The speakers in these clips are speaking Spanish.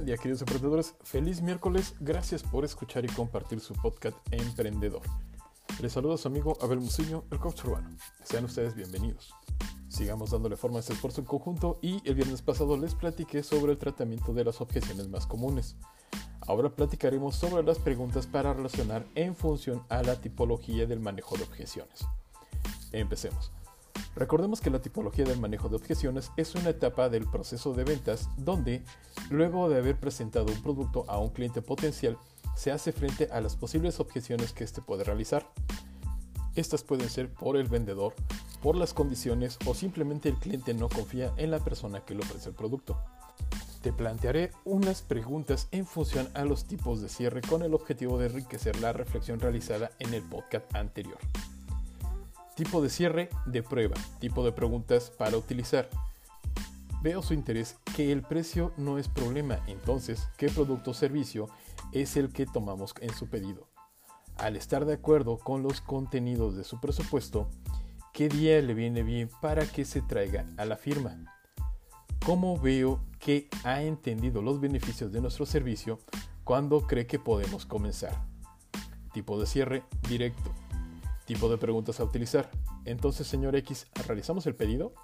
Buen día queridos emprendedores, feliz miércoles, gracias por escuchar y compartir su podcast Emprendedor. Les saluda su amigo Abel Muciño, el coach urbano. Sean ustedes bienvenidos. Sigamos dándole forma a este esfuerzo en conjunto y el viernes pasado les platiqué sobre el tratamiento de las objeciones más comunes. Ahora platicaremos sobre las preguntas para relacionar en función a la tipología del manejo de objeciones. Empecemos. Recordemos que la tipología del manejo de objeciones es una etapa del proceso de ventas donde, luego de haber presentado un producto a un cliente potencial, se hace frente a las posibles objeciones que éste puede realizar. Estas pueden ser por el vendedor, por las condiciones o simplemente el cliente no confía en la persona que le ofrece el producto. Te plantearé unas preguntas en función a los tipos de cierre con el objetivo de enriquecer la reflexión realizada en el podcast anterior. Tipo de cierre de prueba. Tipo de preguntas para utilizar. Veo su interés que el precio no es problema, entonces, ¿qué producto o servicio es el que tomamos en su pedido? Al estar de acuerdo con los contenidos de su presupuesto, ¿qué día le viene bien para que se traiga a la firma? ¿Cómo veo que ha entendido los beneficios de nuestro servicio cuando cree que podemos comenzar? Tipo de cierre directo. Tipo de preguntas a utilizar. Entonces, señor X, ¿realizamos el pedido?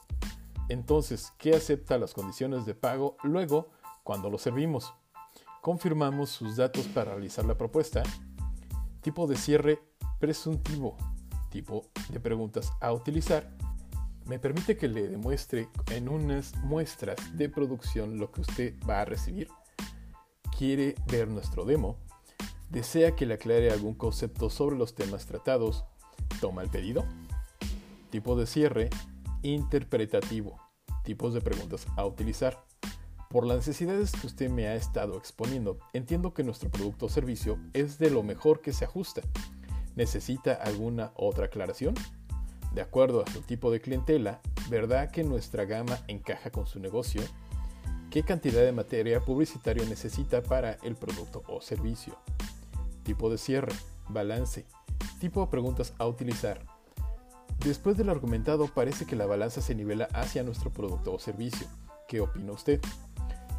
Entonces, ¿qué acepta las condiciones de pago luego cuando lo servimos? Confirmamos sus datos para realizar la propuesta. Tipo de cierre presuntivo. Tipo de preguntas a utilizar. Me permite que le demuestre en unas muestras de producción lo que usted va a recibir. Quiere ver nuestro demo. Desea que le aclare algún concepto sobre los temas tratados Toma el pedido. Tipo de cierre interpretativo. Tipos de preguntas a utilizar. Por las necesidades que usted me ha estado exponiendo, entiendo que nuestro producto o servicio es de lo mejor que se ajusta. ¿Necesita alguna otra aclaración? De acuerdo a su tipo de clientela, ¿verdad que nuestra gama encaja con su negocio? ¿Qué cantidad de materia publicitaria necesita para el producto o servicio? Tipo de cierre, balance, Tipo de preguntas a utilizar. Después del argumentado, parece que la balanza se nivela hacia nuestro producto o servicio. ¿Qué opina usted?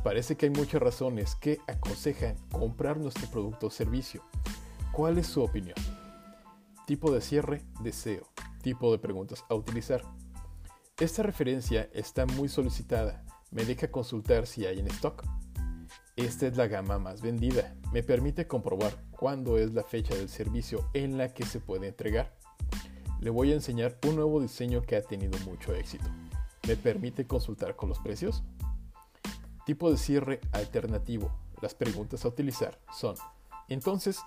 Parece que hay muchas razones que aconsejan comprar nuestro producto o servicio. ¿Cuál es su opinión? Tipo de cierre, deseo. Tipo de preguntas a utilizar. Esta referencia está muy solicitada. Me deja consultar si hay en stock. Esta es la gama más vendida. Me permite comprobar cuándo es la fecha del servicio en la que se puede entregar. Le voy a enseñar un nuevo diseño que ha tenido mucho éxito. ¿Me permite consultar con los precios? Tipo de cierre alternativo. Las preguntas a utilizar son, entonces,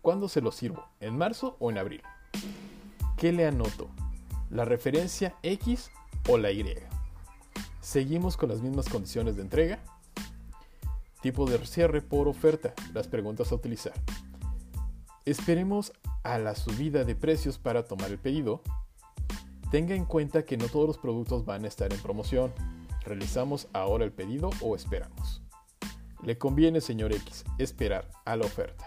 ¿cuándo se lo sirvo? ¿En marzo o en abril? ¿Qué le anoto? ¿La referencia X o la Y? ¿Seguimos con las mismas condiciones de entrega? Tipo de cierre por oferta. Las preguntas a utilizar. Esperemos a la subida de precios para tomar el pedido. Tenga en cuenta que no todos los productos van a estar en promoción. ¿Realizamos ahora el pedido o esperamos? Le conviene, señor X, esperar a la oferta.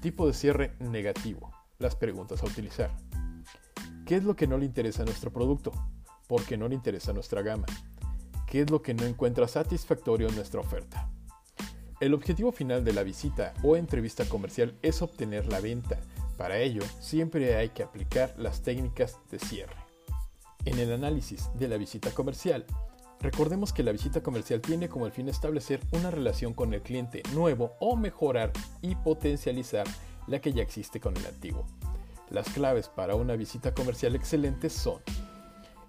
Tipo de cierre negativo. Las preguntas a utilizar. ¿Qué es lo que no le interesa a nuestro producto? ¿Por qué no le interesa nuestra gama? ¿Qué es lo que no encuentra satisfactorio en nuestra oferta? El objetivo final de la visita o entrevista comercial es obtener la venta. Para ello, siempre hay que aplicar las técnicas de cierre. En el análisis de la visita comercial, recordemos que la visita comercial tiene como el fin establecer una relación con el cliente nuevo o mejorar y potencializar la que ya existe con el antiguo. Las claves para una visita comercial excelente son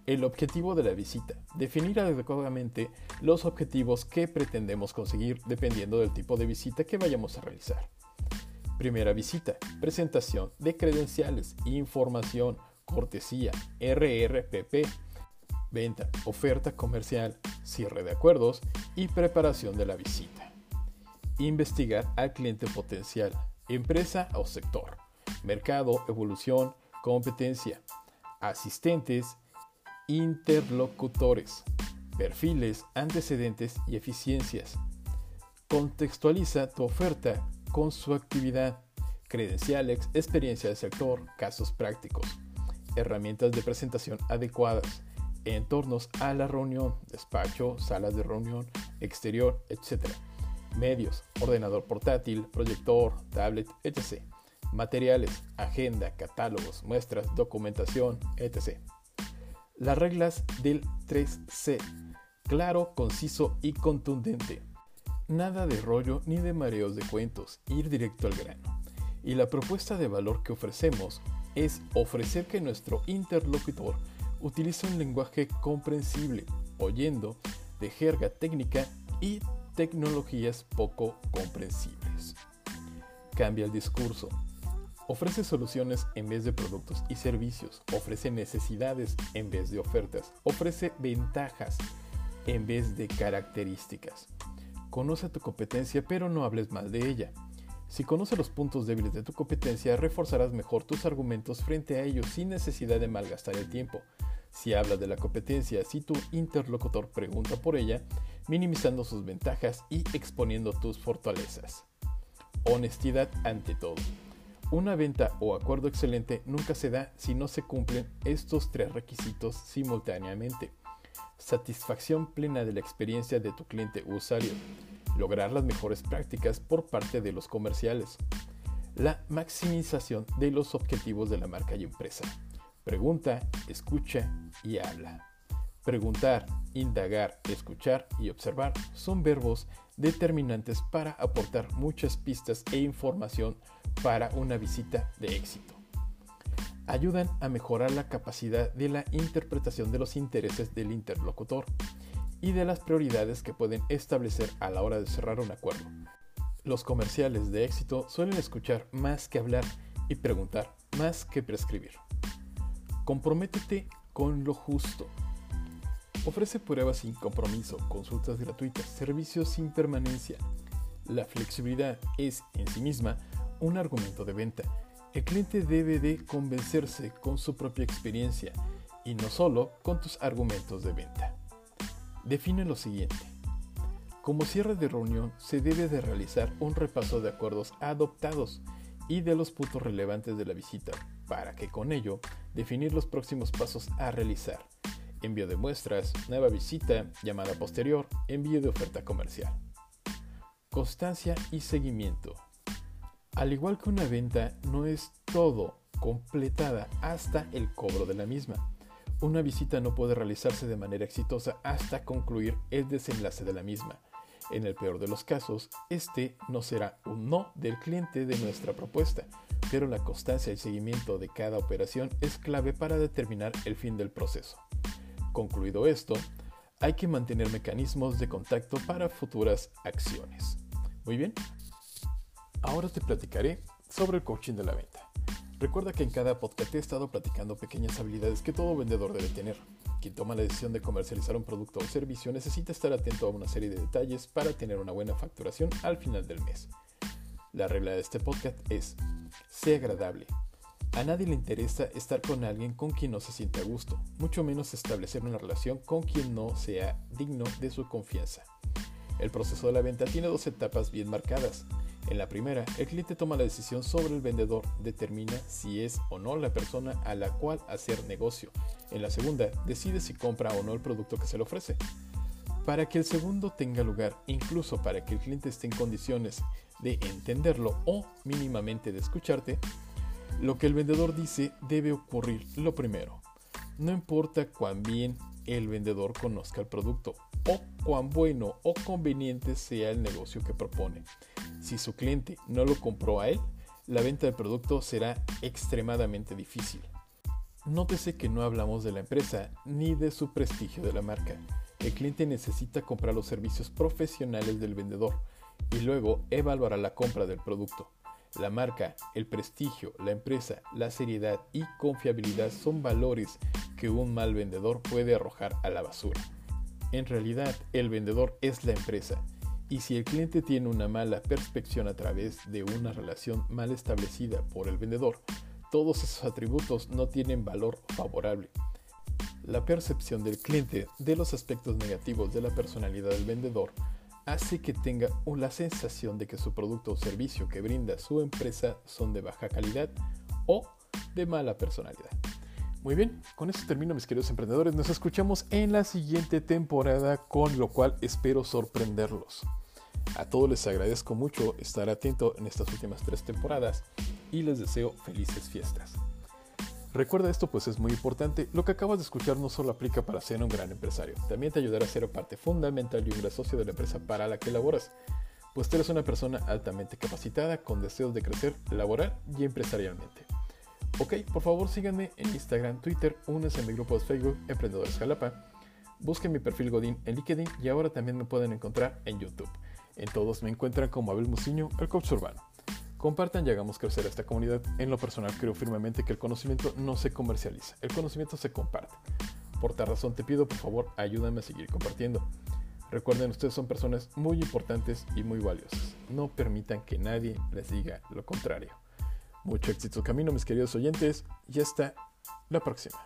el objetivo de la visita. Definir adecuadamente los objetivos que pretendemos conseguir dependiendo del tipo de visita que vayamos a realizar. Primera visita. Presentación de credenciales, información, cortesía, RRPP, venta, oferta comercial, cierre de acuerdos y preparación de la visita. Investigar al cliente potencial, empresa o sector, mercado, evolución, competencia, asistentes, interlocutores, perfiles, antecedentes y eficiencias. Contextualiza tu oferta con su actividad, credenciales, experiencia del sector, casos prácticos, herramientas de presentación adecuadas, entornos a la reunión, despacho, salas de reunión, exterior, etc. medios, ordenador portátil, proyector, tablet, etc. Materiales, agenda, catálogos, muestras, documentación, etc. Las reglas del 3C. Claro, conciso y contundente. Nada de rollo ni de mareos de cuentos, ir directo al grano. Y la propuesta de valor que ofrecemos es ofrecer que nuestro interlocutor utilice un lenguaje comprensible, oyendo de jerga técnica y tecnologías poco comprensibles. Cambia el discurso. Ofrece soluciones en vez de productos y servicios. Ofrece necesidades en vez de ofertas. Ofrece ventajas en vez de características. Conoce tu competencia pero no hables mal de ella. Si conoces los puntos débiles de tu competencia, reforzarás mejor tus argumentos frente a ellos sin necesidad de malgastar el tiempo. Si hablas de la competencia, si tu interlocutor pregunta por ella, minimizando sus ventajas y exponiendo tus fortalezas. Honestidad ante todo. Una venta o acuerdo excelente nunca se da si no se cumplen estos tres requisitos simultáneamente. Satisfacción plena de la experiencia de tu cliente usuario. Lograr las mejores prácticas por parte de los comerciales. La maximización de los objetivos de la marca y empresa. Pregunta, escucha y habla. Preguntar, indagar, escuchar y observar son verbos determinantes para aportar muchas pistas e información para una visita de éxito. Ayudan a mejorar la capacidad de la interpretación de los intereses del interlocutor y de las prioridades que pueden establecer a la hora de cerrar un acuerdo. Los comerciales de éxito suelen escuchar más que hablar y preguntar más que prescribir. Comprométete con lo justo. Ofrece pruebas sin compromiso, consultas gratuitas, servicios sin permanencia. La flexibilidad es en sí misma un argumento de venta. El cliente debe de convencerse con su propia experiencia y no solo con tus argumentos de venta. Define lo siguiente. Como cierre de reunión se debe de realizar un repaso de acuerdos adoptados y de los puntos relevantes de la visita para que con ello definir los próximos pasos a realizar envío de muestras, nueva visita, llamada posterior, envío de oferta comercial. Constancia y seguimiento. Al igual que una venta, no es todo completada hasta el cobro de la misma. Una visita no puede realizarse de manera exitosa hasta concluir el desenlace de la misma. En el peor de los casos, este no será un no del cliente de nuestra propuesta, pero la constancia y seguimiento de cada operación es clave para determinar el fin del proceso. Concluido esto, hay que mantener mecanismos de contacto para futuras acciones. Muy bien, ahora te platicaré sobre el coaching de la venta. Recuerda que en cada podcast he estado platicando pequeñas habilidades que todo vendedor debe tener. Quien toma la decisión de comercializar un producto o servicio necesita estar atento a una serie de detalles para tener una buena facturación al final del mes. La regla de este podcast es, sé agradable, a nadie le interesa estar con alguien con quien no se siente a gusto, mucho menos establecer una relación con quien no sea digno de su confianza. El proceso de la venta tiene dos etapas bien marcadas. En la primera, el cliente toma la decisión sobre el vendedor, determina si es o no la persona a la cual hacer negocio. En la segunda, decide si compra o no el producto que se le ofrece. Para que el segundo tenga lugar, incluso para que el cliente esté en condiciones de entenderlo o mínimamente de escucharte, lo que el vendedor dice debe ocurrir lo primero. No importa cuán bien el vendedor conozca el producto o cuán bueno o conveniente sea el negocio que propone. Si su cliente no lo compró a él, la venta del producto será extremadamente difícil. Nótese que no hablamos de la empresa ni de su prestigio de la marca. El cliente necesita comprar los servicios profesionales del vendedor y luego evaluará la compra del producto. La marca, el prestigio, la empresa, la seriedad y confiabilidad son valores que un mal vendedor puede arrojar a la basura. En realidad, el vendedor es la empresa, y si el cliente tiene una mala perspección a través de una relación mal establecida por el vendedor, todos esos atributos no tienen valor favorable. La percepción del cliente de los aspectos negativos de la personalidad del vendedor hace que tenga la sensación de que su producto o servicio que brinda su empresa son de baja calidad o de mala personalidad. Muy bien, con esto termino mis queridos emprendedores. Nos escuchamos en la siguiente temporada, con lo cual espero sorprenderlos. A todos les agradezco mucho estar atento en estas últimas tres temporadas y les deseo felices fiestas. Recuerda esto pues es muy importante, lo que acabas de escuchar no solo aplica para ser un gran empresario, también te ayudará a ser parte fundamental y un gran socio de la empresa para la que laboras, pues tú eres una persona altamente capacitada con deseos de crecer laboral y empresarialmente. Ok, por favor síganme en Instagram, Twitter, únanse a mi grupo de Facebook Emprendedores Jalapa, busquen mi perfil Godín en LinkedIn y ahora también me pueden encontrar en YouTube. En todos me encuentran como Abel Muciño, el coach urbano. Compartan y hagamos crecer esta comunidad. En lo personal creo firmemente que el conocimiento no se comercializa, el conocimiento se comparte. Por tal razón te pido por favor ayúdame a seguir compartiendo. Recuerden, ustedes son personas muy importantes y muy valiosas. No permitan que nadie les diga lo contrario. Mucho éxito camino, mis queridos oyentes, y hasta la próxima.